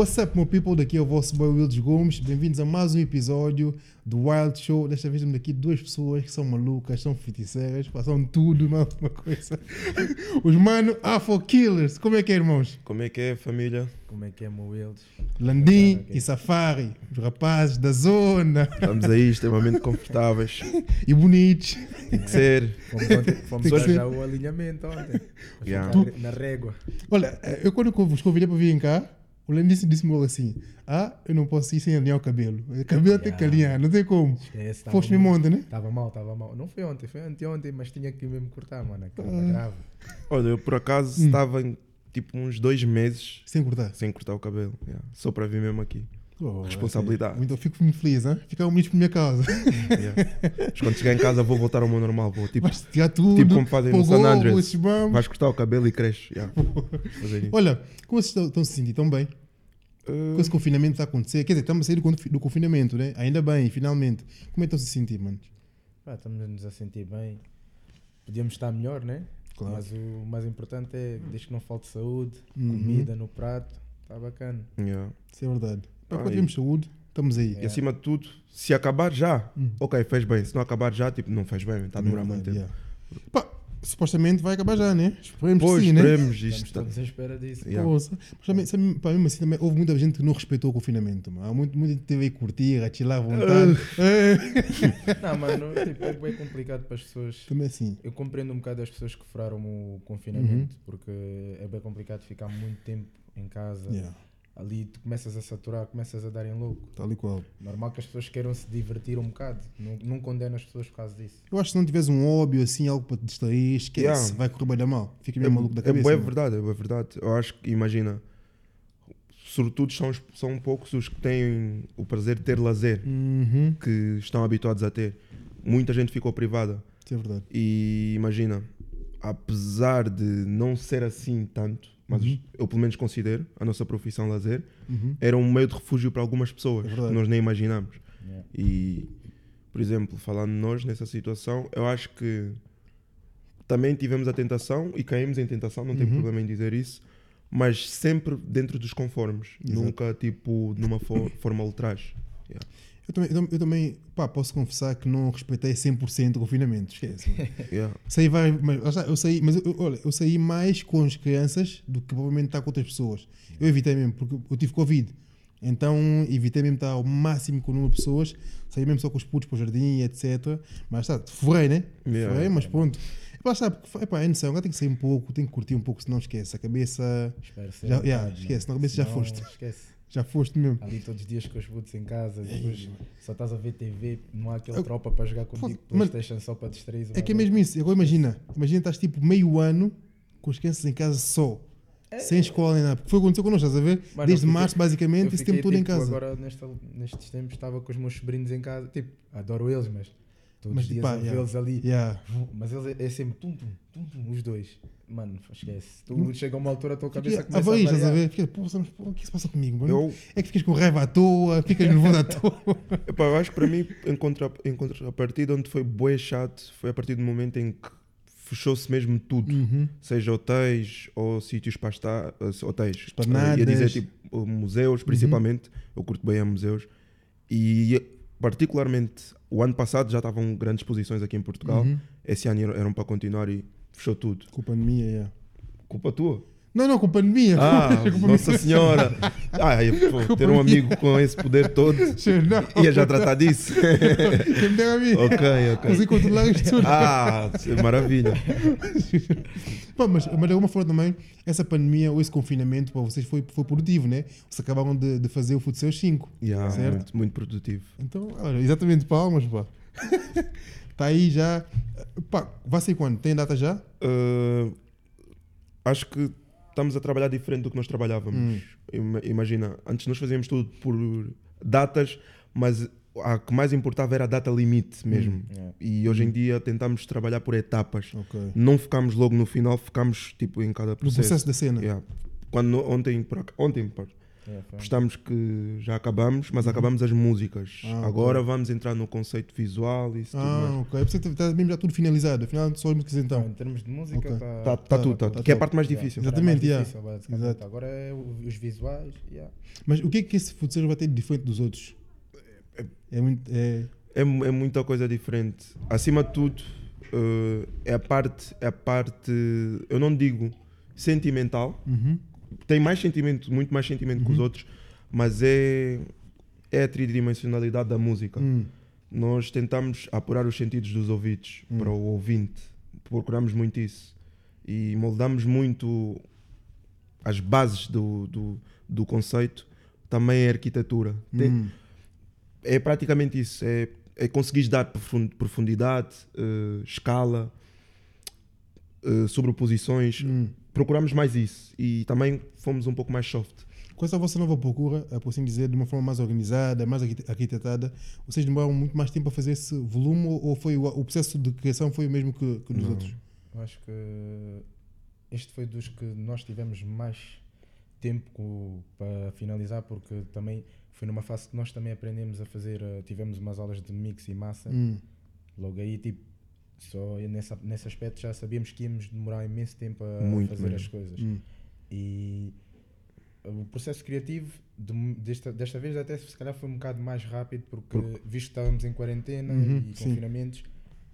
What's up, my people? Daqui é o vosso boy Wildes Gomes. Bem-vindos a mais um episódio do Wild Show. Desta vez temos aqui duas pessoas que são malucas, são feiticeiras, passam tudo, não é uma coisa. Os mano Afro Killers. Como é que é, irmãos? Como é que é, família? Como é que é, meu Wildes? Landim Ok, ok. e Safari, os rapazes da zona Estamos aí extremamente confortáveis. e bonitos. Tem que ser. Fomos, ontem, fomos já o alinhamento ontem. Yeah. ficar Na régua. Olha, eh, eu quando vos convidei para virem cá, o disse- disse-me logo assim: Ah, eu não posso ir sem alinhar o cabelo. O cabelo tem que alinhar, não tem como. Esquece. Foste mesmo ontem, né? Tava mal, tava mal. Não foi ontem, foi anteontem, mas tinha que mesmo cortar, mano. Aquilo Ah. grave. Olha, eu por acaso Hum. estava em tipo uns dois meses Sem cortar. sem cortar o cabelo. yeah. Só para vir mesmo aqui. Oh, Responsabilidade. Eu fico muito feliz, hein? Ficaram bonitos por minha causa. Yeah. Mas quando chegar em casa vou voltar ao meu normal. Vou, tipo, tudo. tipo como fazem no San Andreas. Vais cortar o cabelo e cresce. Yeah. Olha, como vocês estão, estão se sentindo tão bem? Uh, Com esse confinamento está a acontecer. Quer dizer, estamos a sair do, confi- do confinamento, né? Ainda bem, finalmente. Como é que estão a se sentir, mano? Pá, estamos a sentir bem. Podíamos estar melhor, né? Claro. Mas o mais importante é, desde que não falte saúde, Uhum. comida no prato, está bacana. yeah. Isso é verdade. Para Ah, quando e- temos saúde, estamos aí. E acima de tudo, se acabar já, Hum. ok, fez bem. Se não acabar já, tipo, não fez bem. Está a demorar muito tempo. Pá, supostamente vai acabar já, né? Esperemos Pois, que sim, né? esperemos Estamos isto. todos à espera disso. Yeah. Poxa. Mas também, sabe, pá, mesmo assim, também, houve muita gente que não respeitou o confinamento. Mano. Há muito, muita gente que teve aí curtir, a chilar à vontade. É. Não, mano, tipo, é bem complicado para as pessoas. Também assim. Eu compreendo um bocado as pessoas que furaram o confinamento, Uhum. porque é bem complicado ficar muito tempo em casa. Yeah, Ali tu começas a saturar, começas a dar em louco. tal e qual. Normal que as pessoas queiram se divertir um bocado. Não, não condeno as pessoas por causa disso. Eu acho que se não tiveres um hobby assim, algo para te distrair, esquece, Yeah. vai correr bem da mal. Fica É, meio maluco da é, cabeça. é mano. verdade, é verdade. Eu acho que, imagina, sobretudo são, são poucos os que têm o prazer de ter lazer, Uhum, que estão habituados a ter. Muita gente ficou privada. isso é verdade. E imagina, apesar de não ser assim tanto, mas Uhum. eu pelo menos considero a nossa profissão lazer, Uhum. era um meio de refúgio para algumas pessoas É que nós nem imaginamos. Yeah. E, por exemplo, falando nós nessa situação, eu acho que também tivemos a tentação e caímos em tentação, não tenho Uhum. problema em dizer isso, mas sempre dentro dos conformes, Exato. nunca tipo numa fo- forma ultraje. Eu também, eu, eu também pá, posso confessar que não respeitei 100% o confinamento, esquece. Yeah. saí várias, mas, eu saí, mas eu, olha, eu saí mais com as crianças do que provavelmente estar com outras pessoas. Eu evitei mesmo, porque eu tive Covid. Então evitei mesmo estar ao máximo com o número de pessoas, saí mesmo só com os putos para o jardim, etc. Mas está, forrei, né? Yeah. Forrei, mas pronto. Epá, sabe, porque, epá, é noção, agora tem que sair um pouco, tem que curtir um pouco, senão esquece. A cabeça Espero ser Já- yeah, mano. esquece, na cabeça já foste. Esquece. já foste mesmo. Ali todos os dias com os putos em casa, Ei, depois só estás a ver TV, não há aquele Eu- tropa para jogar contigo, Playstation só para distrair. É que é mesmo isso. Agora imagina, imagina estás tipo meio ano com as crianças em casa só, sem escola nem nada. Porque foi o que aconteceu connosco, estás a ver? É. Mano, Desde fiquei- março, basicamente, esse tempo todo em casa. Agora, nesta, nestes tempos, estava com os meus sobrinhos em casa. Tipo, adoro eles, mas todos Mas, os dias pá, a yeah. vê-los ali. Yeah. Mas eles é, é sempre tum, tum, tum, tum, os dois. Mano, esquece. Tu chega a uma altura, a tua cabeça começa a avaís, estás a variar. ver? Fica, pô, o que se passa comigo? mano? Eu, É que ficas com raiva à toa, ficas nervoso à toa. epá, eu acho que para mim, em, contra, em contrapartida, onde foi bué chato, foi a partir do momento em que fechou-se mesmo tudo. Uhum. seja hotéis ou sítios para estar, eh, hotéis, Esplanadas. ia dizer tipo museus, principalmente, eu curto bem a museus, e particularmente o ano passado já estavam grandes exposições aqui em Portugal, Uhum. esse ano eram, para continuar e fechou tudo. Com pandemia, yeah. Culpa tua? Não, não, com pandemia. Ah, Com pandemia. Nossa Senhora! Ah, eu, pô, ter um amigo com esse poder todo, Não, ia já tratar disso? quem me dera a mim. ok, ok. Consegui controlar isto tudo. Ah, maravilha. Pá, mas, mas de alguma forma também, essa pandemia ou esse confinamento para vocês foi, foi produtivo, né? Vocês acabaram de, de fazer o Futsal 5. Yeah, Certo. muito, muito produtivo. Então, olha, exatamente, palmas, pá. Está aí já. Pá, vai ser quando? Tem data já? Uh, acho que estamos a trabalhar diferente do que nós trabalhávamos. Hum. Ima- Imagina, antes nós fazíamos tudo por datas, mas a que mais importava era a data limite mesmo. Yeah. E hoje em dia tentamos trabalhar por etapas. Ok. Não focamos logo no final, focamos tipo em cada No processo. processo da cena. Yeah. Quando ontem, ontem, Yeah, um- Postamos que já acabamos, mas acabamos as músicas. Ah, Agora vamos entrar no conceito visual e isso tudo Ah, mais. ok. É que está mesmo já tudo finalizado. Afinal, só as músicas Então, em termos de música, Ok. tá, Tá, tá tá- tudo, tá, tá que é a parte mais yeah, difícil. era Exatamente, mais yeah. difícil. Exato. Agora é os visuais. yeah. Mas o que é que esse futsal vai ter de diferente dos outros? É muito. É... É, mu- é muita coisa diferente. Acima de tudo, eh, é a parte, é a parte, eu não digo sentimental, Uhum. Tem mais sentimento, muito mais sentimento que os outros, mas é, é a tridimensionalidade da música. Hum. Nós tentamos apurar os sentidos dos ouvidos Hum. para o ouvinte, procuramos muito isso e moldamos muito as bases do, do, do conceito, também a arquitetura. Tem- Hum. é praticamente isso. É, é conseguir dar profun- profundidade, eh, escala, eh, sobreposições. Hum. Procuramos mais isso e também fomos um pouco mais soft. Com essa vossa nova procura, eh, por assim dizer, de uma forma mais organizada, mais arquite- arquitetada, vocês demoraram muito mais tempo a fazer esse volume ou foi o, o processo de criação foi o mesmo que, que nos Não. outros? Eu acho que este foi dos que nós tivemos mais tempo para finalizar, porque também foi numa fase que nós também aprendemos a fazer, eh, tivemos umas aulas de mix e massa, Hum. logo aí tipo, só nessa, nesse aspecto já sabíamos que íamos demorar imenso tempo a Muito fazer mesmo. as coisas. Hum. E o processo criativo de- desta, desta vez até se calhar foi um bocado mais rápido porque Porque- visto que estávamos em quarentena Uhum, e sim. confinamentos,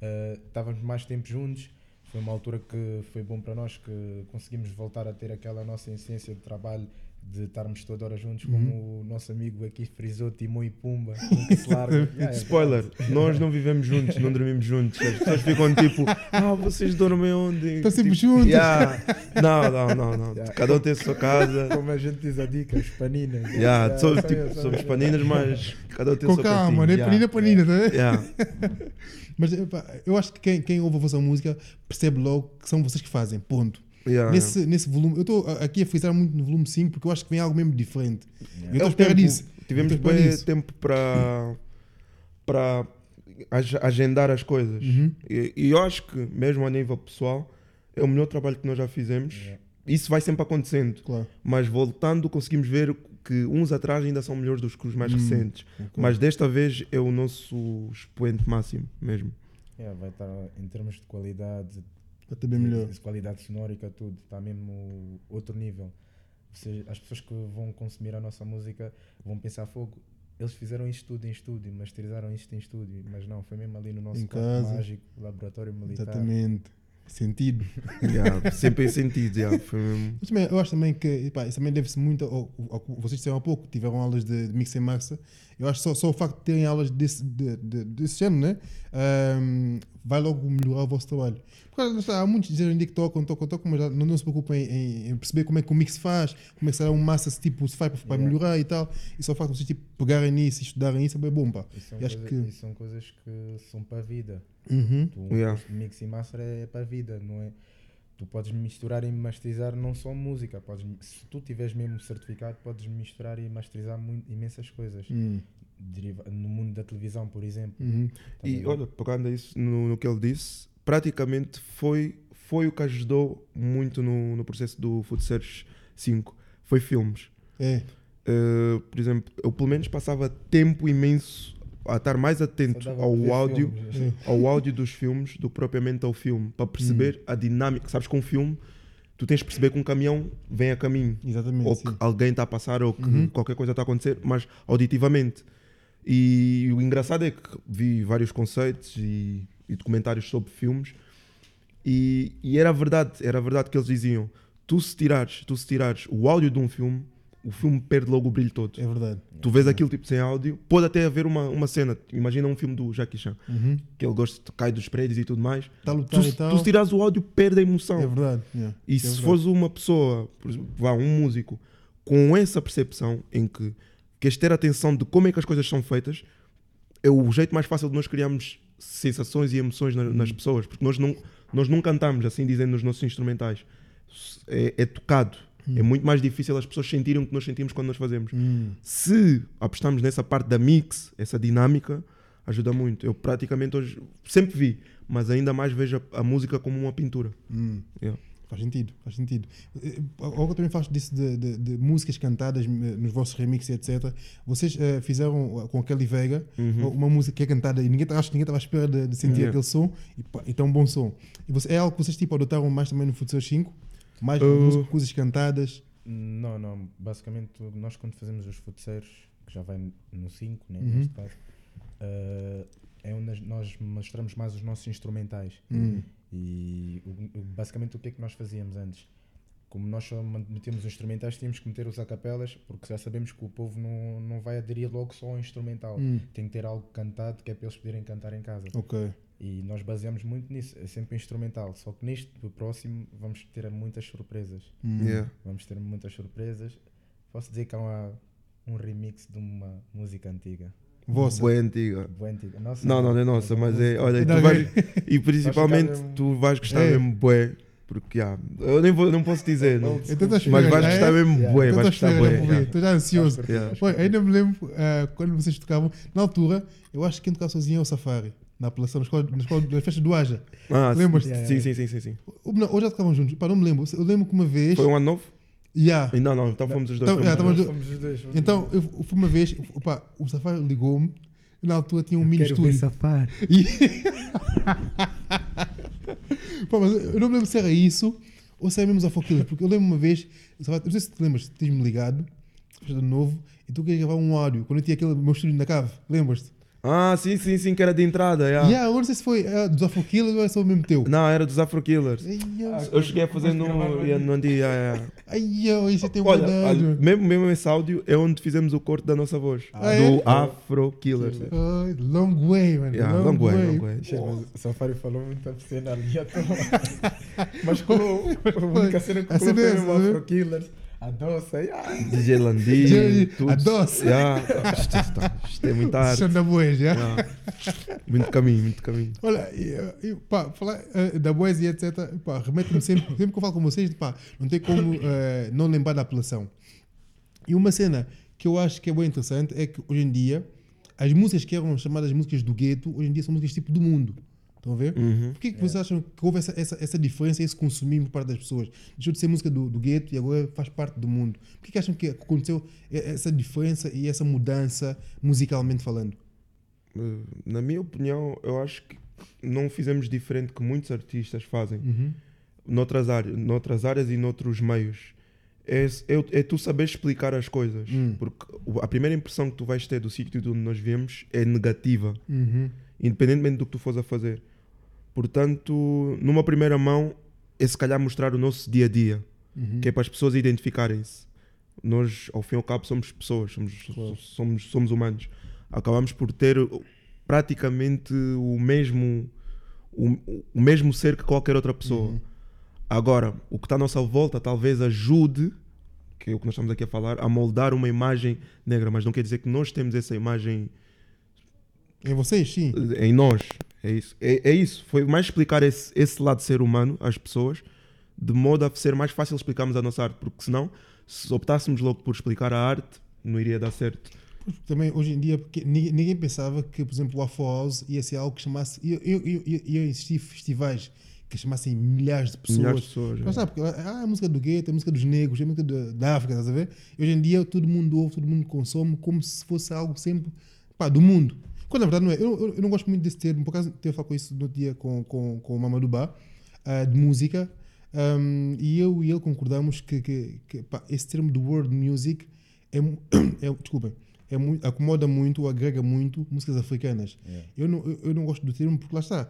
eh, estávamos mais tempo juntos. Foi uma altura que foi bom para nós que conseguimos voltar a ter aquela nossa essência de trabalho de estarmos toda hora juntos, Uhum. como o nosso amigo aqui frisou, Timão e Pumba, nunca se larga. É Spoiler, nós não vivemos juntos, não dormimos juntos. As pessoas ficam tipo, ah, vocês dormem onde? Estão sempre Tipo, juntos. yeah. Não, não, não, não. Yeah. Cada um tem a sua casa. Como a gente diz a dica, os paninas. Yeah, Yeah, somos, tipo, somos paninas, mas cada um tem o Com seu calma, cantinho. né? Panina, panina, tá vendo? Yeah. Mas epá, eu acho que quem, quem ouve a vossa música percebe logo que são vocês que fazem, ponto. Yeah. Nesse, nesse volume, eu estou aqui a frisar muito no volume 5 porque eu acho que vem algo mesmo diferente. Yeah. Eu estou É disso. Tivemos espera bem disso. tempo para para ag- agendar as coisas. Uhum. E, e eu acho que, mesmo a nível pessoal, é o melhor trabalho que nós já fizemos. Yeah. Isso vai sempre acontecendo. Claro. Mas voltando, conseguimos ver que uns atrás ainda são melhores do que os mais Hum. recentes. Ok. Mas desta vez é o nosso expoente máximo mesmo. Yeah, vai estar em termos de qualidade, Ter bem melhor. de qualidade sonórica, tudo, está mesmo outro nível. As pessoas que vão consumir a nossa música vão pensar fogo. Eles fizeram isto tudo em estúdio, masterizaram isto em estúdio, mas não, foi mesmo ali no nosso Em quarto casa. mágico, laboratório militar. Exatamente. Sentido. Yeah, sempre em sentido. yeah, foi mesmo- Mas também, eu acho também que epá, isso também deve-se muito ao, ao que vocês disseram há pouco, tiveram aulas de, de mix e massa. Eu acho que só, só o facto de terem aulas desse, de, de, desse género, né? Ahm, vai logo melhorar o vosso trabalho. Porque há muitos dizem ainda que tocam, tocam, tocam, mas não, não se preocupem em, em perceber como é que o mix faz, como é que será um massa se, tipo, se faz para, para Yeah. melhorar e tal. E só o facto de vocês tipo, pegarem nisso e estudarem isso é bem bom, pá. Isso são, coisa- que- isso são coisas que são para a vida. Uhum. Tu, um Yeah. mix e master é para a vida, não é? Tu podes misturar e masterizar não só música, podes, se tu tiveres mesmo certificado, podes misturar e masterizar muito, imensas coisas. Deriva- no mundo da televisão, por exemplo. Uhum. A E olha, pegando isso no, no que ele disse, praticamente foi, foi o que ajudou muito no, no processo do Food Search 5. Foi filmes. É. Uh, por exemplo, eu pelo menos passava tempo imenso a estar mais atento ao áudio, filmes. é. ao áudio dos filmes do que propriamente ao filme, para perceber a dinâmica. Sabes, com um filme, tu tens de perceber que um caminhão vem a caminho, Exatamente. ou sim. que alguém está a passar, ou que Uhum. qualquer coisa está a acontecer, mas auditivamente. E o engraçado é que vi vários conceitos e, e documentários sobre filmes, e, e era verdade, era verdade que eles diziam: tu se tirares, tu se tirares o áudio de um filme, o filme perde logo o brilho todo. É verdade. Tu vês aquilo tipo sem áudio, pode até haver uma, uma cena. Imagina um filme do Jackie Chan, Uhum. que ele gosta de cair dos prédios e tudo mais. Lutar Tu, e tal. tu se tirares o áudio, perde a emoção. É verdade. yeah. E É se verdade. fores uma pessoa, por exemplo, vá, um músico, com essa percepção em que queres ter atenção de como é que as coisas são feitas, é o jeito mais fácil de nós criarmos sensações e emoções na- nas pessoas, porque nós não, nós não cantamos, assim dizendo, nos nossos instrumentais. É, é tocado. É muito mais difícil as pessoas sentirem o que nós sentimos quando nós fazemos. Hum. Se apostamos nessa parte da mix, essa dinâmica, ajuda muito. Eu praticamente hoje sempre vi, mas ainda mais vejo a, a música como uma pintura. Hum. Yeah. Faz sentido, faz sentido. Eh, Agora também faz disso de, de- de músicas cantadas eh, nos vossos remixes, etc. Vocês eh, fizeram eh, com a Kelly Vega Uhum. uma música que é cantada e ninguém, tá- acho que ninguém estava à espera de, de sentir Yeah. aquele som e, pá, e tão bom som. E você, é algo que vocês tipo, adotaram mais também no Futsal 5? Mais Uh. música, coisas cantadas? Não, não. Basicamente, nós quando fazemos os futeceiros, que já vai no 5, né, Uhum. neste caso, eh, é onde nós mostramos mais os nossos instrumentais. Hum. E o- o- basicamente o que é que nós fazíamos antes? Como nós só metíamos os instrumentais, tínhamos que meter os acapelas, porque já sabemos que o povo não, não vai aderir logo só ao instrumental. Hum. Tem que ter algo cantado que é para eles poderem cantar em casa. Ok. E nós baseamos muito nisso, é sempre instrumental. Só que neste do próximo vamos ter muitas surpresas. Hum. Yeah. Vamos ter muitas surpresas. Posso dizer que há uma- um remix de uma música antiga. Vossa. Boa antiga. Boa antiga. Nossa, Não, não, não é nossa, uma mas é. Olha, Não, tu vais, e principalmente mesmo- tu vais gostar É. mesmo bué. Porque, já, eu nem vou, não posso dizer, não. Mas vais é? gostar mesmo Yeah. bué, vais estou gostar esperando bué. yeah. Estou já ansioso. Yeah. Foi, ainda me lembro ah, quando vocês tocavam, na altura, eu acho que quem tocava sozinho é o Safari, na apelação, na escola, na escola na festa do Aja. Ah, Lembras-te? Yeah, Sim, yeah. sim, sim, sim, sim. Ou já tocavam juntos? Pá, não me lembro. Eu lembro que uma vez. Foi um ano novo? Yeah. Não, não, então fomos os dois. Então, fomos os tava- dois. Fomos os dois, fomos Então, eu, eu fui uma vez, opa, o Safari ligou-me, e na altura tinha um mini dois. Quero ver estúdio. safar. E... Pá, mas eu não me lembro se era isso ou se era mesmo os Afoquilas, porque eu lembro uma vez, o Safari- não sei se te lembras, tens-me ligado, de novo, e tu querias gravar um áudio, quando eu tinha aquele meu estúdio na cave, lembras-te? Ah, sim, sim, sim, que era de entrada. yeah. Yeah, agora não sei se foi ah, dos Afoquilas ou é só o mesmo teu. Não, era dos Afro Killers. Ai, eu- Eu cheguei a fazer no, yeah, no Andy. yeah, yeah. Ai, eu, isso tem Olha, olha, mesmo, mesmo esse áudio é onde fizemos o corte da nossa voz. Ah, do é? Afro Killers. Ai, long way, mano. Yeah, long, long way, way. long way. Mas o Safari falou muita cena ali à toa. Mas colou, a única cena que é mesmo essa, né? Afro Killers, a doça, e ah, DJ Landi, DJ tudo. a doce. Yeah. Isto é muita arte. Xanda Boas, já. Yeah. Muito caminho, muito caminho. Olha, e, e, pá, falar eh, da e etc. Pá, remete-me sempre, sempre que eu falo com vocês, pá, não tem como eh, não lembrar da apelação. E uma cena que eu acho que é bem interessante é que hoje em dia, as músicas que eram chamadas músicas do gueto, hoje em dia são músicas tipo do mundo. Estão a ver? Uhum. Por que, que vocês acham que houve essa, essa, essa diferença, esse consumismo por parte das pessoas? Deixou de ser música do, do gueto e agora faz parte do mundo. Por que, que acham que aconteceu essa diferença e essa mudança musicalmente falando? Eh, Na minha opinião, eu acho que não fizemos diferente que muitos artistas fazem Uhum. noutras áreas, noutras áreas e noutros meios. É, é, é tu saber explicar as coisas. Hum. Porque a primeira impressão que tu vais ter do sítio de onde nós viemos é negativa, Uhum. independentemente do que tu fores a fazer. Portanto, numa primeira mão, é se calhar mostrar o nosso dia a dia, Uhum. que é para as pessoas identificarem-se. Nós, ao fim e ao cabo, somos pessoas, somos, Claro. somos, somos humanos. Acabamos por ter praticamente o mesmo, o, o mesmo ser que qualquer outra pessoa. Uhum. Agora, o que está à nossa volta talvez ajude, que é o que nós estamos aqui a falar, a moldar uma imagem negra, mas não quer dizer que nós temos essa imagem Em vocês, sim. em nós. É isso. É, é isso. Foi mais explicar esse, esse lado de ser humano às pessoas, de modo a ser mais fácil explicarmos a nossa arte, porque senão, se optássemos logo por explicar a arte, não iria dar certo. Também hoje em dia, ninguém, ninguém pensava que, por exemplo, o Afro House ia ser algo que chamasse. Ia, ia, ia, ia existir festivais que chamassem milhares de pessoas. Milhares de pessoas. Mas é. sabe, porque ah, a música do gueto, a música dos negros, a música da, da África, estás a ver? E hoje em dia todo mundo ouve, todo mundo consome como se fosse algo sempre pá, do mundo. Quando na verdade não é. Eu, eu, eu não gosto muito desse termo, por acaso tive a falar com isso no outro dia com, com, com o Mamadou Ba, ah, de música, um, e eu e ele concordamos que, que, que, pá, esse termo do world music é, é desculpem, é muito, acomoda muito, ou agrega muito músicas africanas. Yeah. Eu, não, eu, eu não gosto do termo porque lá está.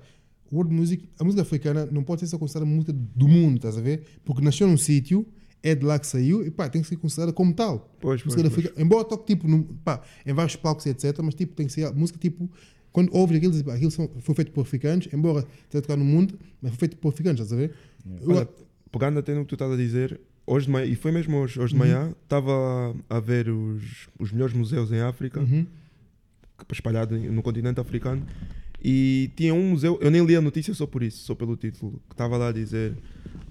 World music, a música africana não pode ser só considerada música do mundo, estás a ver? Porque nasceu num sítio, é de lá que saiu e pá, tem que ser considerada como tal. Pois, pois, música da pois. África, embora toque tipo num- pá, em vários palcos, etc., mas tipo, tem que ser música tipo. Quando ouves aquilo, dizes, pá, aquilo são- foi feito por africanos, embora tenha tocado no mundo, mas foi feito por africanos, estás a ver? Eu- Olha, pegando até no que tu estás a dizer, hoje de manhã, e foi mesmo hoje, hoje de Uhum. manhã, estava a ver os, os melhores museus em África, Uhum. espalhados no continente africano, e tinha um museu, eu nem li a notícia só por isso, só pelo título, que estava lá a dizer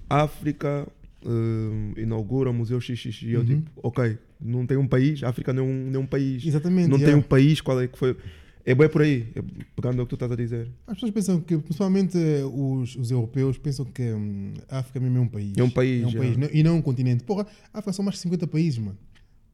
África hum, inaugura o Museu XX. E eu Uhum. tipo, ok, não tem um país, a África não é um, não é um país. Exatamente. não tem yeah. um país, qual é que foi. É bem por aí, é pegando o que tu estás a dizer. As pessoas pensam que, principalmente eh, os, os europeus, pensam que hum, a África mesmo é um país. É um país, É um já. país não- e não um continente. Porra, a África são mais de 50 países, mano.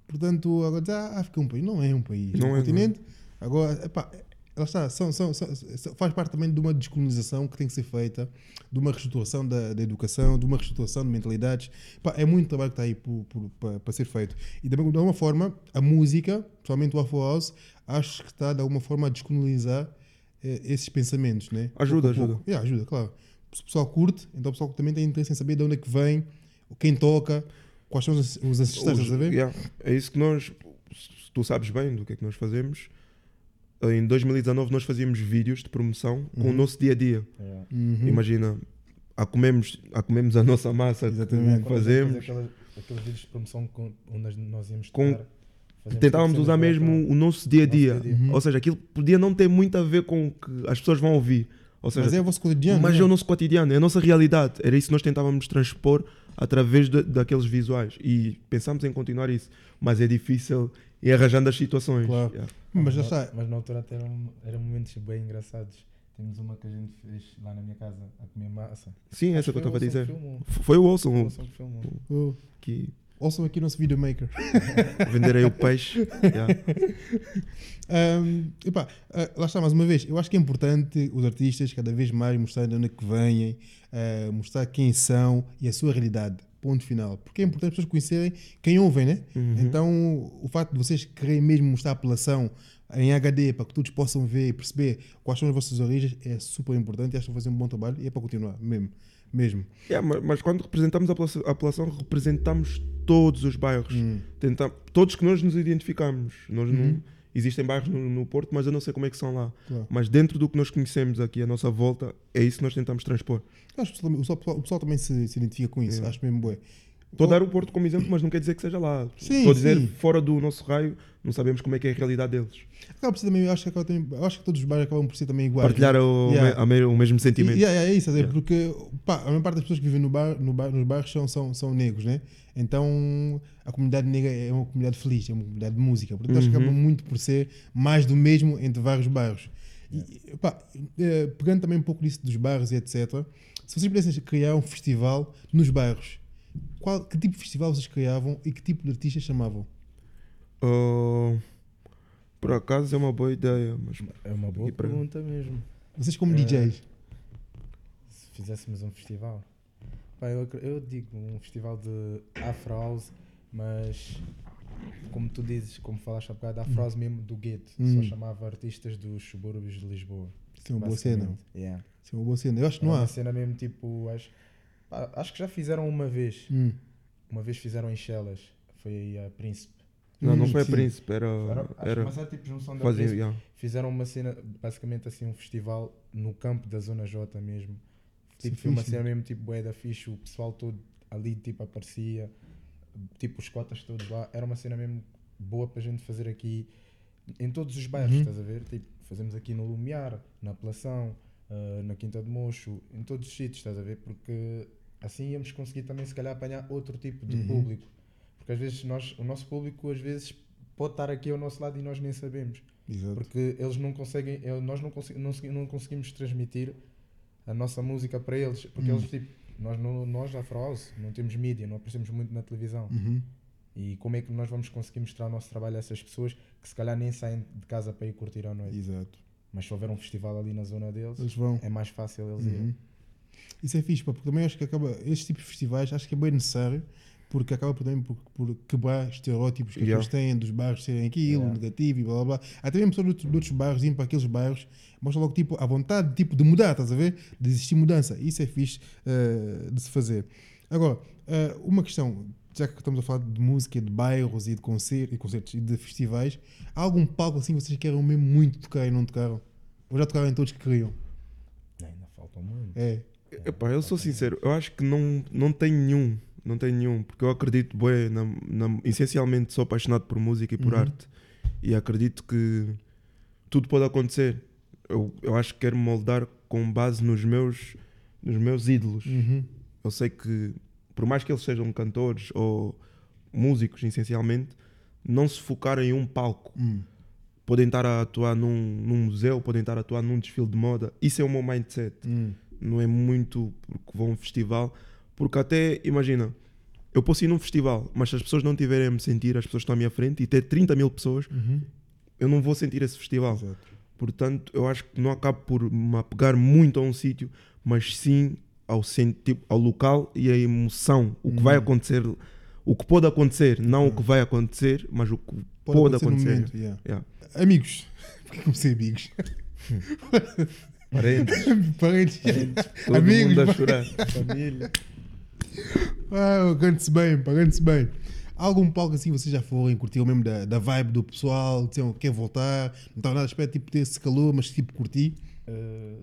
Portanto, agora ah, a África é um país. Não é um país. Não é um é, continente. Agora, epá, está. São, são, são- faz parte também de uma descolonização que tem que ser feita, de uma reestruturação da, da educação, de uma reestruturação de mentalidades. Epá, é muito trabalho que está aí por- por- para para ser feito. E também, de alguma forma, a música, principalmente o Afro House, acho que está de alguma forma a descolonizar eh, esses pensamentos, né? Ajuda, Pouco a pouco. Yeah, ajuda, claro. O pessoal curte, então o pessoal também tem interesse em saber de onde é que vem, quem toca, quais são os, ancestrais, Os- a ver? yeah, é isso que nós, se tu sabes bem do que é que nós fazemos. Em 2019 nós fazíamos vídeos de promoção com o Uhum. nosso dia a dia. Yeah. Uhum. Imagina, a comemos, a comemos a nossa massa Exatamente. que fazemos. aquelas- aqueles vídeos de promoção com, onde nós íamos Com- Tentávamos usar mesmo o nosso dia a dia. dia-a-dia. Uhum. Ou seja, aquilo podia não ter muito a ver com o que as pessoas vão ouvir. Ou seja, Mas é o vosso cotidiano. mas né? é o nosso cotidiano, é a nossa realidade. Era isso que nós tentávamos transpor através de- daqueles visuais. E pensámos em continuar isso. Mas é difícil ir arranjando as situações. Claro. Yeah. Mas já na- está. Mas na altura até eram, eram momentos bem engraçados. Temos uma que a gente fez lá na minha casa a comer massa. Sim, essa que eu estava a o dizer. Foi o Olson Foi o Wilson que filmou. Oh, que ouçam aqui o nosso videomaker. vender aí o peixe. Yeah. Um, epá, ah, lá está, mais uma vez, eu acho que é importante os artistas cada vez mais mostrarem de onde é que vêm, ah, mostrar quem são e a sua realidade. Ponto final. Porque é importante as pessoas conhecerem quem ouvem, né? Uhum. Então, o facto de vocês querem mesmo mostrar a apelação em HD para que todos possam ver e perceber quais são as vossas origens é super importante e acho que fazer um bom trabalho e é para continuar, mesmo. mesmo. Yeah, ma- mas, quando representamos a população, a população, representamos todos os bairros. Hum. Tenta- todos que nós nos identificamos. Nós Uhum. não, existem bairros no, no Porto, mas eu não sei como é que são lá. Claro. Mas dentro do que nós conhecemos aqui à nossa volta, é isso que nós tentamos transpor. Acho que o pessoal, o pessoal- também se, se identifica com isso, Yeah. acho mesmo bué. Estou a dar o Porto como exemplo, mas não quer dizer que seja lá. Sim, Estou a dizer sim. fora do nosso raio, não sabemos como é que é a realidade deles. Acaba por ser também, eu acho que, acaba também, eu acho que todos os bairros acabam por ser também iguais. Partilhar o, Yeah. me- o mesmo sentimento. E, yeah, é isso, ver? Yeah. porque pá, a maior parte das pessoas que vivem no bar, no bar, nos bairros são, são, são negros, né? Então a comunidade negra é uma comunidade feliz, é uma comunidade de música. Portanto, acho que Uhum. acaba muito por ser mais do mesmo entre vários bairros. E, pá, eh, pegando também um pouco disso dos bairros e etc., se vocês pudessem criar um festival nos bairros, qual, que tipo de festival vocês criavam e que tipo de artistas chamavam? Oh, por acaso é uma boa ideia, mas É uma boa para- pergunta mesmo. Vocês como Eh, DJs? Se fizéssemos um festival. Pá, eu, eu digo um festival de Afro House, mas como tu dizes, como falaste há bocado, Afro House mesmo do gueto. Hum. Só chamava artistas dos subúrbios de Lisboa. Isso é uma boa cena. Yeah. Isso é uma boa cena. Eu acho que Era não há. uma cena mesmo tipo. Acho, pá, acho que já fizeram uma vez. Hum. Uma vez fizeram em Chelas. Foi aí a Príncipe. não, não foi a. Príncipe, era. Era, acho, era mas era tipo junção da fazia, Príncipe. yeah. Fizeram uma cena, basicamente assim, um festival no campo da Zona J mesmo. Tipo, foi uma cena mesmo tipo bué da fixe, o pessoal todo ali tipo aparecia, tipo os cotas todos lá. Era uma cena mesmo boa para a gente fazer aqui em todos os bairros, Uhum. estás a ver? Tipo, fazemos aqui no Lumiar, na Apelação, ah, na Quinta de Mocho, em todos os sítios, estás a ver? Porque assim íamos conseguir também se calhar apanhar outro tipo de Uhum. público. Porque às vezes nós, o nosso público às vezes pode estar aqui ao nosso lado e nós nem sabemos. Exato. Porque eles não conseguem, nós não, consi- não, não conseguimos transmitir a nossa música para eles. Porque Hum. eles, tipo, nós, não, nós da House, não temos mídia, não aparecemos muito na televisão. Uhum. E como é que nós vamos conseguir mostrar o nosso trabalho a essas pessoas que se calhar nem saem de casa para ir curtir à noite? Exato. Mas se houver um festival ali na zona deles, Eles vão. é mais fácil eles Uhum. irem. Isso é fixe, pá, porque também acho que acaba. Estes tipos de festivais acho que é bem necessário, porque acaba por, também por, por quebrar estereótipos que as Yeah. pessoas têm dos bairros serem aquilo, Yeah. negativo e blá blá blá. Até mesmo pessoas de outros, bairros irem para aqueles bairros, mostra logo tipo, a vontade tipo, de mudar, estás a ver? De existir mudança. Isso é fixe eh, de se fazer. Agora, eh, uma questão, já que estamos a falar de música, de bairros e de concertos, e concertos e de festivais, há algum palco assim que vocês queiram mesmo muito tocar e não tocaram? Ou já tocaram em todos que queriam? Ainda faltam muito. É. Epá, eu sou sincero, eu acho que não, não tenho nenhum. Não tenho nenhum, porque eu acredito, bué, na, na- essencialmente sou apaixonado por música e por Uhum. arte. E acredito que tudo pode acontecer. Eu, eu acho que quero moldar com base nos meus, nos meus ídolos. Uhum. Eu sei que, por mais que eles sejam cantores ou músicos, essencialmente, não se focar em um palco. Hum. podem estar a atuar num, num museu, podem estar a atuar num desfile de moda. Isso é o meu mindset. Hum. Não é muito porque vou a um festival. Porque até, imagina, eu posso ir num festival, mas se as pessoas não tiverem a me sentir, as pessoas que estão à minha frente, e ter 30 mil pessoas, Uhum. eu não vou sentir esse festival. Exato. Portanto, eu acho que não acabo por me apegar muito a um sítio, mas sim ao, tipo, ao local e a emoção. O que vai acontecer, o que pode acontecer, não o que vai acontecer, mas o que pode, no acontecer. momento, yeah. Yeah. Amigos. Porque comecei amigos. Parentes, Parentes. todo Amigos. mundo a chorar. Família. Ah, cante-se bem, pá, cante-se bem. Algum palco assim vocês já foram, curtiram mesmo da, da vibe do pessoal, disseram quer voltar, não estava nada à espera tipo, ter esse calor, mas tipo curti. Eh,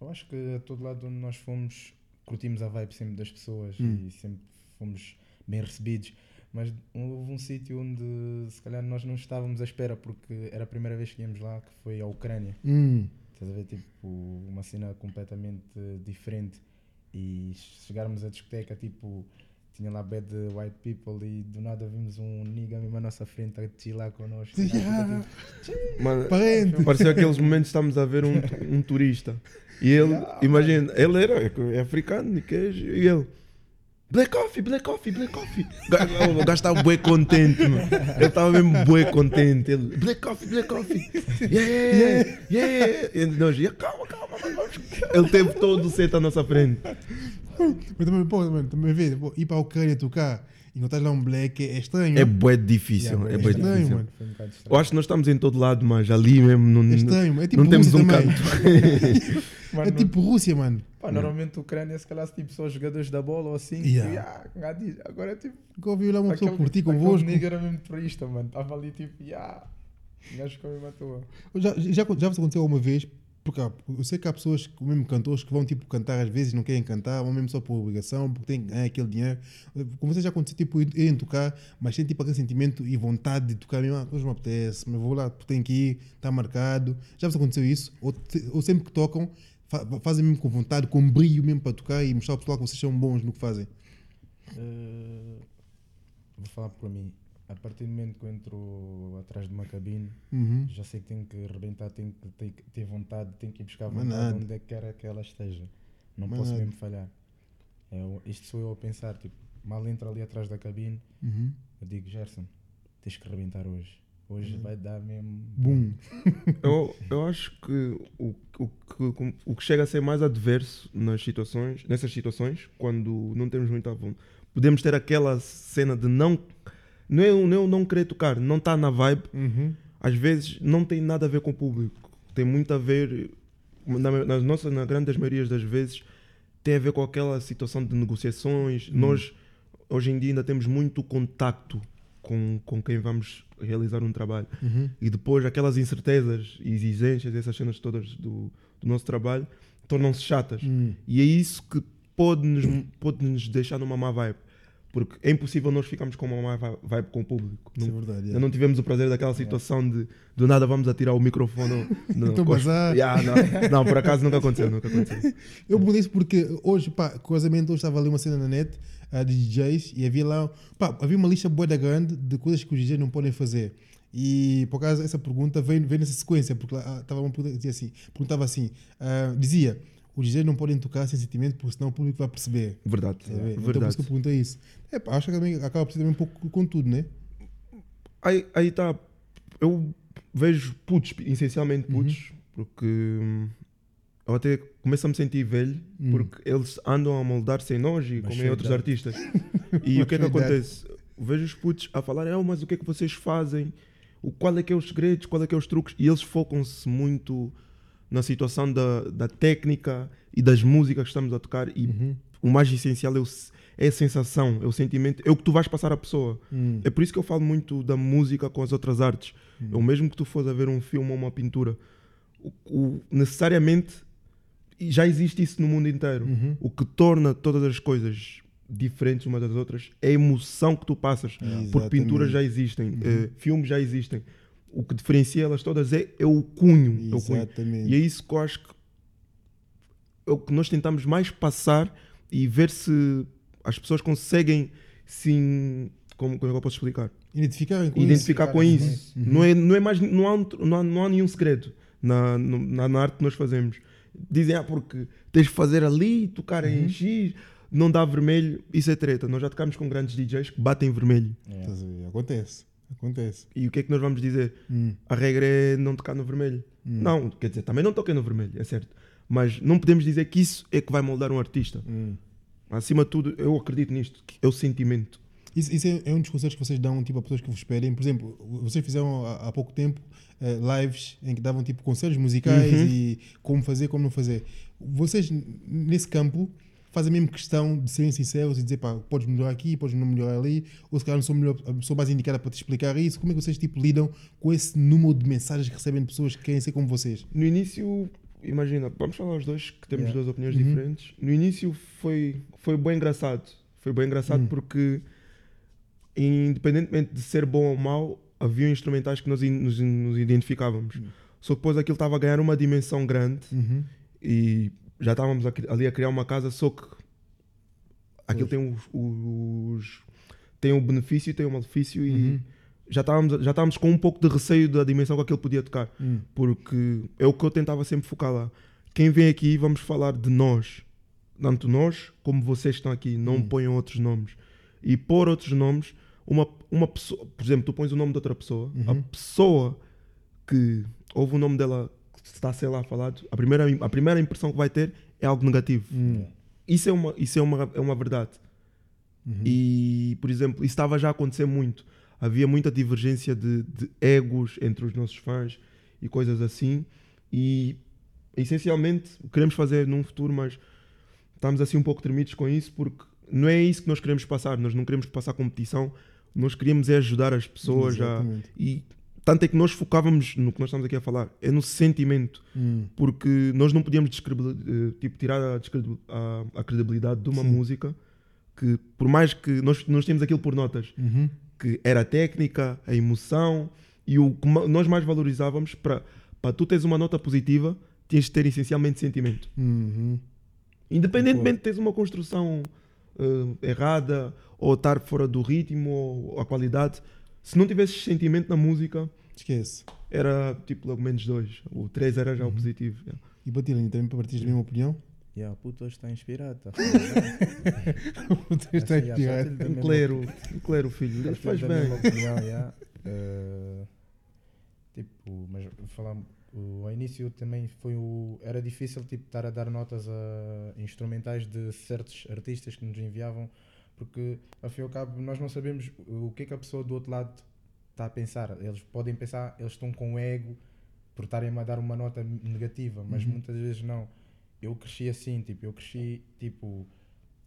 eu acho que a todo lado onde nós fomos, curtimos a vibe sempre das pessoas Hum. e sempre fomos bem recebidos. Mas houve um sítio onde se calhar nós não estávamos à espera porque era a primeira vez que íamos lá, que foi a Ucrânia. Hum, Estás a ver? Tipo, uma cena completamente diferente. E chegarmos à discoteca, tipo, tinha lá bad white people e do nada vimos um nigga mesmo à nossa frente a chilar connosco. E nós Yeah. tipo, Mano, parecia aqueles momentos que estamos a ver um, um turista. E ele, Yeah, imagina, ele era é africano, que é- e ele. Black coffee, black coffee, black coffee. O gajo- O estava bué contente, mano. Ele estava mesmo bué contente. Ele, black coffee, black coffee. Yeah, yeah, yeah. E nós, "Yeah, calma, calma, vamos." Ele teve todo o set à nossa frente. mas também, pô, mano, também vê, ir para a Ucrânia tocar encontrar lá um black é estranho. É bué difícil, Yeah, é bué bué estranho, difícil. mano. foi um bocado estranho. Eu acho que nós estamos em todo lado, mas ali mesmo não, É estranho, é tipo não temos um também. canto. Mano, É tipo Rússia, mano. Pá, normalmente a Ucrânia, se calhar, tipo, só os jogadores da bola ou assim. Yeah. E, ah, agora é tipo. Nunca ouvi lá uma pessoa aquele- curtir convosco. nigga era mesmo turista, mano. Estava ali tipo, yeah. O gajo. Já, já, já vos aconteceu uma vez, porque eu sei que há pessoas, mesmo cantores, que vão tipo cantar às vezes, não querem cantar, vão mesmo só por obrigação, porque têm que ganhar aquele dinheiro. Com vocês já aconteceu tipo irem tocar, mas tem tipo aquele sentimento e vontade de tocar mesmo, ah, hoje me apetece, mas vou lá, porque tenho que ir, está marcado. Já vos aconteceu isso? Ou, ou sempre que tocam, fa- fazem mesmo com vontade, com brilho mesmo para tocar e mostrar ao pessoal que vocês são bons no que fazem? Eh, vou falar por mim. A partir do momento que eu entro atrás de uma cabine, Uhum. já sei que tenho que arrebentar, tenho que que ter vontade, tenho que ir buscar vontade onde é que quer que ela esteja. Não Mas posso mesmo falhar. É, isto sou eu a pensar, tipo, mal entro ali atrás da cabine, Uhum. eu digo, Gerson, tens que arrebentar hoje. Hoje vai dar mesmo. Boom. Eu, eu acho que o, o, que o que chega a ser mais adverso nas situações, nessas situações, quando não temos muita vontade, podemos ter aquela cena de não. Não é, o- não querer tocar, não está na vibe. Uhum. Às vezes não tem nada a ver com o público. Tem muito a ver, na, nas nossas, na grande das maiorias das vezes, tem a ver com aquela situação de negociações. Nós, hoje em dia, ainda temos muito contacto com, com quem vamos realizar um trabalho. Uhum. E depois aquelas incertezas e exigências, essas cenas todas do, do nosso trabalho, tornam-se chatas. Hum. E é isso que pode nos, pode nos deixar numa má vibe. Porque é impossível nós ficarmos com uma má vi- vibe com o público. Isso é Não, verdade. ainda yeah. não tivemos o prazer daquela situação de do nada vamos atirar o microfone. no- Então, com os- bazar. Yeah, não, não, por acaso nunca aconteceu, nunca aconteceu. Eu perguntei isso porque hoje, pá, curiosamente, hoje estava ali uma cena na net ah, de DJs e havia lá, pá, havia uma lista boa da grande de coisas que os DJs não podem fazer. E por acaso essa pergunta veio, veio nessa sequência, porque lá ah, estava uma pergunta que dizia assim, perguntava assim, ah, dizia, os DJs não podem tocar sem sentimento porque senão o público vai perceber. Verdade, Tá a ver? Então por verdade. isso que eu perguntei isso. É, pá, acho que também acaba por ser também um pouco com tudo, né? Aí, aí tá. Eu vejo putos, essencialmente putos, porque hum, eu até começo a me sentir velho, Hum. porque eles andam a moldar-se em nós e como em outros artistas. E o que é que acontece? Eu vejo os putos a falar, "Ah, mas o que é que vocês fazem? O, qual é que é os segredos? Qual é que é os truques? E eles focam-se muito na situação da, da técnica e das músicas que estamos a tocar e Uhum. o mais essencial é, o, é a sensação, é o sentimento, é o que tu vais passar à pessoa. Hum. É por isso que eu falo muito da música com as outras artes. É o mesmo que tu fores a ver um filme ou uma pintura. O, o- necessariamente já existe isso no mundo inteiro. Uhum. O que torna todas as coisas diferentes umas das outras é a emoção que tu passas. Porque pinturas já existem, eh, filmes já existem. O que diferencia elas todas é, é o cunho. É o cunho. Exatamente. E é isso que eu acho que é o que nós tentamos mais passar e ver se as pessoas conseguem sim. Como, como é que eu posso explicar? Com identificar isso. com Identificar isso. com isso. Não, é, não é mais, não há, não há, não há nenhum segredo na, na, na arte que nós fazemos. Dizem, ah, porque tens de fazer ali, tocar Uhum. em X, não dá vermelho, isso é treta. Nós já tocámos com grandes DJs que batem vermelho. É. Acontece. Acontece. E o que é que nós vamos dizer? Hum. A regra é não tocar no vermelho. Não, quer dizer, também não toquei no vermelho, é certo. Mas não podemos dizer que isso é que vai moldar um artista. Hum. Acima de tudo, eu acredito nisto, que é o sentimento. Isso, isso é, é um dos conselhos que vocês dão tipo, a pessoas que vos esperem. Por exemplo, vocês fizeram há, há pouco tempo eh, lives em que davam tipo conselhos musicais Uhum. e como fazer, como não fazer. Vocês, nesse campo, fazem mesmo questão de serem sinceros e dizer, pá, podes melhorar aqui, podes não melhorar ali, ou se calhar não sou melhor, a pessoa mais indicada para te explicar isso. Como é que vocês tipo, lidam com esse número de mensagens que recebem de pessoas que querem ser como vocês? No início, imagina, vamos falar os dois, que temos Yeah. duas opiniões Uhum. diferentes. No início foi, foi bem engraçado. Foi bem engraçado Uhum. porque, independentemente de ser bom ou mau, havia instrumentais que nós in- nos, nos identificávamos. Uhum. Só que depois aquilo estava a ganhar uma dimensão grande Uhum. e já estávamos ali a criar uma casa, só que aquilo tem os, os- tem um benefício e tem um malefício e Uhum. já estávamos, já estávamos com um pouco de receio da dimensão que aquilo podia tocar Hum. porque é o que eu tentava sempre focar lá. Quem vem aqui, vamos falar de nós, tanto nós como vocês que estão aqui, não Hum. ponham outros nomes. E pôr outros nomes, uma, uma pessoa, por exemplo, tu pões o nome de outra pessoa, a Uhum. pessoa que ouve o nome dela que está a ser lá falado, a primeira, a primeira impressão que vai ter é algo negativo. Hum. Isso é uma, isso é uma, é uma verdade. Uhum. E, por exemplo, isso estava já a acontecer muito. Havia muita divergência de, de egos entre os nossos fãs e coisas assim. E, essencialmente, queremos fazer num futuro, mas estamos assim um pouco tremidos com isso, porque não é isso que nós queremos passar. Nós não queremos passar competição. Nós queríamos é ajudar as pessoas a, Exatamente. e tanto é que nós focávamos no que nós estamos aqui a falar, é no sentimento, Hum. porque nós não podíamos eh, tipo, tirar a, a- a credibilidade de uma Sim. música que, por mais que nós, nós temos aquilo por notas, Uhum. que era a técnica, a emoção e o que nós mais valorizávamos para tu teres uma nota positiva, tens de ter essencialmente sentimento. Uhum. Independentemente de teres uma construção eh, errada ou estar fora do ritmo ou a qualidade, se não tivesses sentimento na música, Esquece. era tipo logo menos dois. O três era já o positivo. yeah. E Batilene, também para partilhar a mesma opinião? Yeah, puto, hoje está inspirado. Tá Está Assim, yeah, inspirado. Um clero, um clero filho. Ele faz da bem. opinião, yeah. Eh, tipo, mas falar o, ao início também foi o era difícil tipo estar a dar notas a instrumentais de certos artistas que nos enviavam porque ao fim e ao cabo nós não sabemos o que é que a pessoa do outro lado está a pensar eles podem pensar eles estão com ego por estarem a dar uma nota negativa mas Uhum. muitas vezes não eu cresci assim tipo eu cresci tipo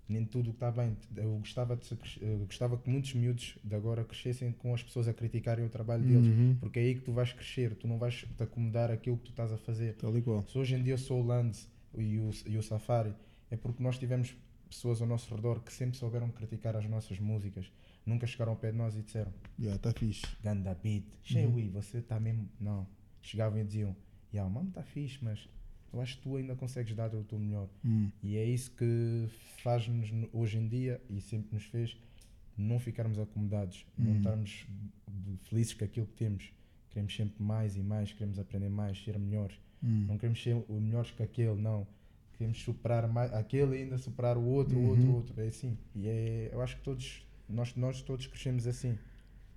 nem tudo está bem. Eu gostava, de eu gostava que muitos miúdos de agora crescessem com as pessoas a criticarem o trabalho deles, Uhum. porque é aí que tu vais crescer, tu não vais te acomodar aquilo que tu estás a fazer. Tal e qual. Se hoje em dia eu sou o Lands e o, e o Safari, é porque nós tivemos pessoas ao nosso redor que sempre souberam criticar as nossas músicas, nunca chegaram ao pé de nós e disseram: Já, está fixe. Ganda beat, Chewy, você está mesmo. Não. Chegavam e diziam: Ya, mano, está fixe, mas eu acho que tu ainda consegues dar o teu melhor. Hum. E é isso que faz-nos no- hoje em dia e sempre nos fez não ficarmos acomodados, não Hum. estarmos felizes com aquilo que temos. Queremos sempre mais e mais, queremos aprender mais, ser melhores. Hum. Não queremos ser melhores que aquele, não. Queremos superar mais, aquele ainda superar o outro, o outro, o Uhum. outro. É assim. E é, eu acho que todos, nós, nós todos crescemos assim.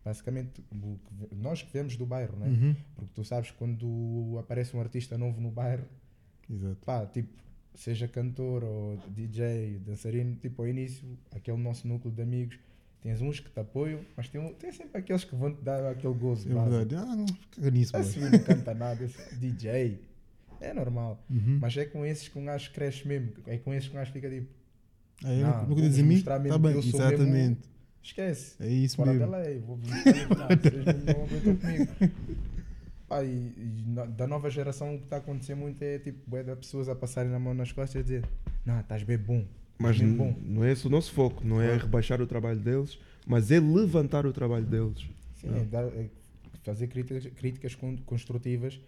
Basicamente, que nós que vemos do bairro, né? Uhum. Porque tu sabes quando aparece um artista novo no bairro, Exato. pá, tipo, seja cantor ou DJ, dançarino, tipo, ao início, aquele nosso núcleo de amigos, tens uns que te apoiam, mas tem, tem sempre aqueles que vão te dar aquele gozo. É básico. verdade. Ah, não, caga nisso, filho não canta nada, esse DJ, é normal. Uhum. Mas é com esses que um gajo cresce mesmo, é com esses que um gajo fica tipo, Ah, eu Não, nunca a mim? mostrar mesmo Tá bem, que eu sou exatamente. esquece. É isso Fora mesmo. da lei, vou mesmo, vocês não, aguentam comigo. Pá, e, e na- da nova geração o que está a acontecer muito é tipo, bué de pessoas a passarem na mão nas costas e dizer, não, estás bem bom. Mas Mesmo n- bom. não é esse o nosso foco, não é Claro. rebaixar o trabalho deles, mas é levantar o trabalho deles. Sim, é dar- é fazer críticas, críticas con- construtivas,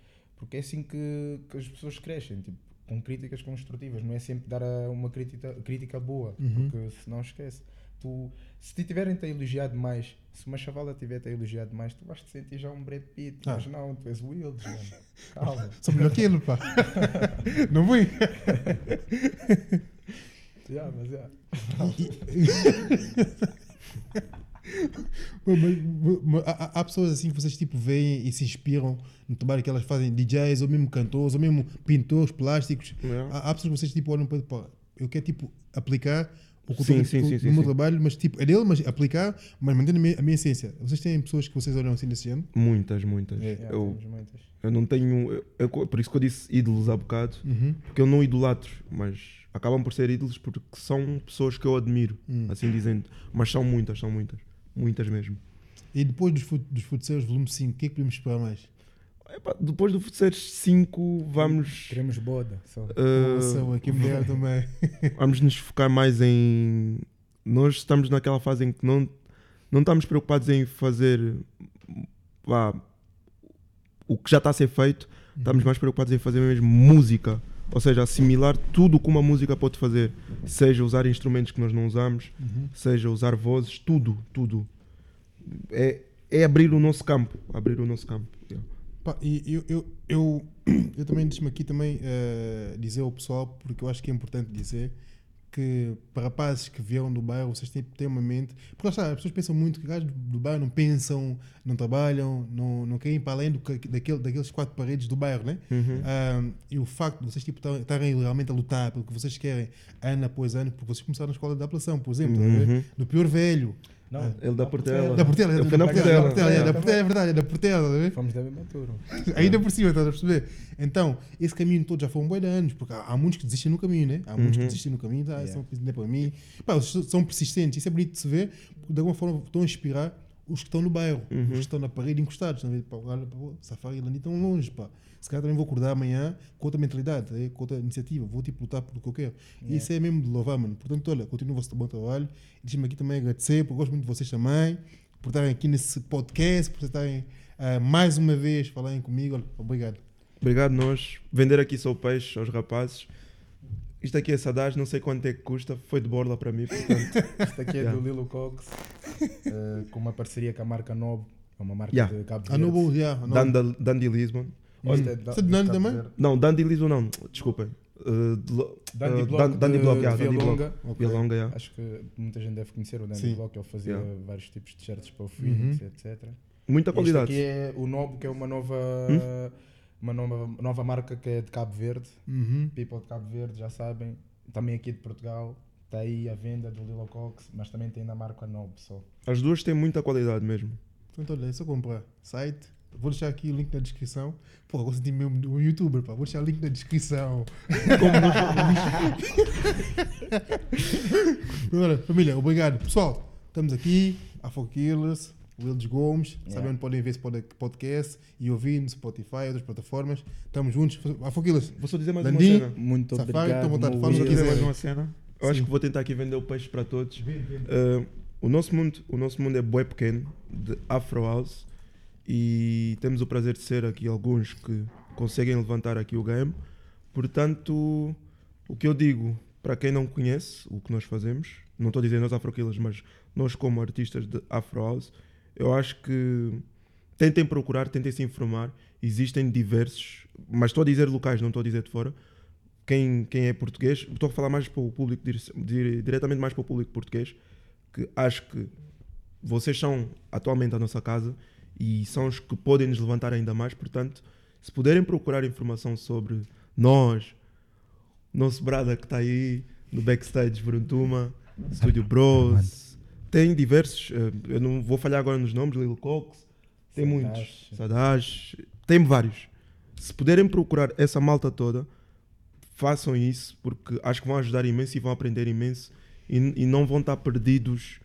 porque é assim que, que as pessoas crescem, tipo, com críticas construtivas, não é sempre dar a- uma crítica, crítica boa, Uhum. porque senão esquece. tu, se te tiverem-te elogiado mais, se uma chavala tiver-te elogiado mais, tu vais te sentir já um Brad Pitt, Ah. mas não, tu és o Wildes, mano. Calma. Sou melhor que ele, pá. Não fui? yeah, mas yeah. Mas- mas- mas há, há- pessoas assim que vocês tipo veem e se inspiram no trabalho que elas fazem, DJs, ou mesmo cantores, ou mesmo pintores plásticos. Yeah. Há, há pessoas que vocês tipo olham para pá, eu quero tipo aplicar o que eu Sim, sim, sim, no sim, meu sim. trabalho, mas tipo, é dele, mas aplicar, mas mantendo a minha, a minha essência. Vocês têm pessoas que vocês olham assim desse género? Muitas, muitas. É. Yeah, Eu, muitas. eu não tenho. eu- eu- por isso que eu disse ídolos há bocado, Uhum. porque eu não idolatro, mas acabam por ser ídolos porque são pessoas que eu admiro, Hum. assim dizendo. Mas são muitas, são muitas. Muitas mesmo. E depois dos, fut- dos Futseiros volume 5, o que é que podemos esperar mais? Epá, depois do Futseres 5, vamos. Queremos boda. Só. uh, Nossa, aqui mulher também. vamos nos focar mais em. Nós estamos naquela fase em que não, não estamos preocupados em fazer vá, o que já está a ser feito, estamos mais preocupados em fazer mesmo música. Ou seja, assimilar tudo o que uma música pode fazer. Seja usar instrumentos que nós não usamos, Uhum. seja usar vozes, tudo, tudo. É, é abrir o nosso campo. Abrir o nosso campo. yeah. Pá, e eu, eu, eu, eu também deixo-me aqui também eh, dizer ao pessoal, porque eu acho que é importante dizer que para rapazes que vieram do bairro, vocês têm, têm uma mente. Porque está, as pessoas pensam muito que gajos do bairro não pensam, não trabalham, não, não querem ir para além do, que- daquele, daqueles quatro paredes do bairro, né? Uhum. Ah, e o facto de vocês tipo, estar- estarem realmente a lutar pelo que vocês querem, ano após ano, porque vocês começaram na escola de apelação, por exemplo, tá? Uhum. no pior velho. Não, Ele da Portela. Da Portela, Ele da foi na Portela, da Portela. Portela, é, da É, Portela, é verdade, é da Portela? Fomos da mesma turma. Ainda por cima, estás a perceber? Então, esse caminho todo já foi um bom de anos, porque há, há muitos que desistem no caminho, né? Há muitos que Uhum. desistem no caminho, tá? Yeah. são, não é para mim. Pá, eles são persistentes, isso é bonito de se ver, porque de alguma forma estão a inspirar os que estão no bairro, Uhum. os que estão na parede encostados. Estão a ver? Pá, o Safari e Lani estão longe, pá. Se calhar também vou acordar amanhã com outra mentalidade, tá? com outra iniciativa, vou tipo lutar por o que eu quero. E Yeah. isso é mesmo de louvar, mano. Portanto, olha, continuo o vosso bom trabalho. E Deixa-me aqui também agradecer, porque gosto muito de vocês também, por estarem aqui nesse podcast, por estarem ah, mais uma vez falarem comigo. Olha, obrigado. Obrigado nós. Vender aqui só o peixe aos rapazes. Isto aqui é Sadaz, não sei quanto é que custa. Foi de borla para mim, portanto. Isto aqui é Yeah. do Lilo Cox, eh, com uma parceria com a marca Nob, é uma marca Yeah. de Cabo A Verde. Noble, yeah, a Dundee Lisbon. Isso é de Nando Cabo também? Não, Dundee Lisbon não. Desculpem. Uh, uh, Block, de Block, yeah. Longa. Yeah. Acho que muita gente deve conhecer o Dandy Sim. Block, ele fazia Yeah. vários tipos de t-shirts para o Uhum. etc. Muita Este qualidade. aqui é o Nob, que é uma nova, Hum? uma nova, nova marca que é de Cabo Verde. Uhum. People de Cabo Verde já sabem. Também aqui de Portugal. Está aí a venda do Lilo Cox, mas também tem na marca Nob só. As duas têm muita qualidade mesmo. Portanto, olha, é só comprar. Site. Vou deixar aqui o link na descrição. Pô, agora senti mesmo um youtuber, pá. Vou deixar o link na descrição. Olha, família, obrigado. Pessoal, estamos aqui. Afro Killers, Wildes Gomes. Yeah. Sabem onde podem ver esse pod- podcast e ouvir no Spotify, outras plataformas. Estamos juntos. Afro Killers. Vou só dizer mais uma cena. Muito Safari, obrigado. vontade, dizer quiser. mais uma cena. Eu acho que vou tentar aqui vender o peixe para todos. Uh, o, nosso mundo, o nosso mundo é bué pequeno, de Afro House, e temos o prazer de ser aqui alguns que conseguem levantar aqui o game. Portanto, o que eu digo para quem não conhece o que nós fazemos, não estou a dizer nós Afro Killers, mas nós como artistas de Afro House, eu acho que tentem procurar, tentem se informar. Existem diversos, mas estou a dizer locais, não estou a dizer de fora. Quem, quem é português, estou a falar mais para o público, dire- diretamente mais para o público português, que acho que vocês são atualmente a nossa casa e são os que podem nos levantar ainda mais. Portanto, se puderem procurar informação sobre nós, nosso brada que está aí no backstage Bruntuma, Studio Bros, tem diversos, eh, eu não vou falhar agora nos nomes, Lil Cox, tem Sadash. muitos, Sadash, tem vários. Se puderem procurar essa malta toda, façam isso porque acho que vão ajudar imenso e vão aprender imenso e, e não vão estar perdidos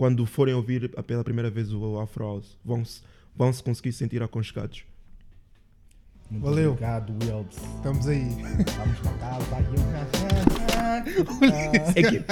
quando forem ouvir pela primeira vez o Afro House. Vão se, vão se conseguir sentir aconchegados. Muito Valeu. obrigado, Wilds. Estamos aí. Vamos para casa. É que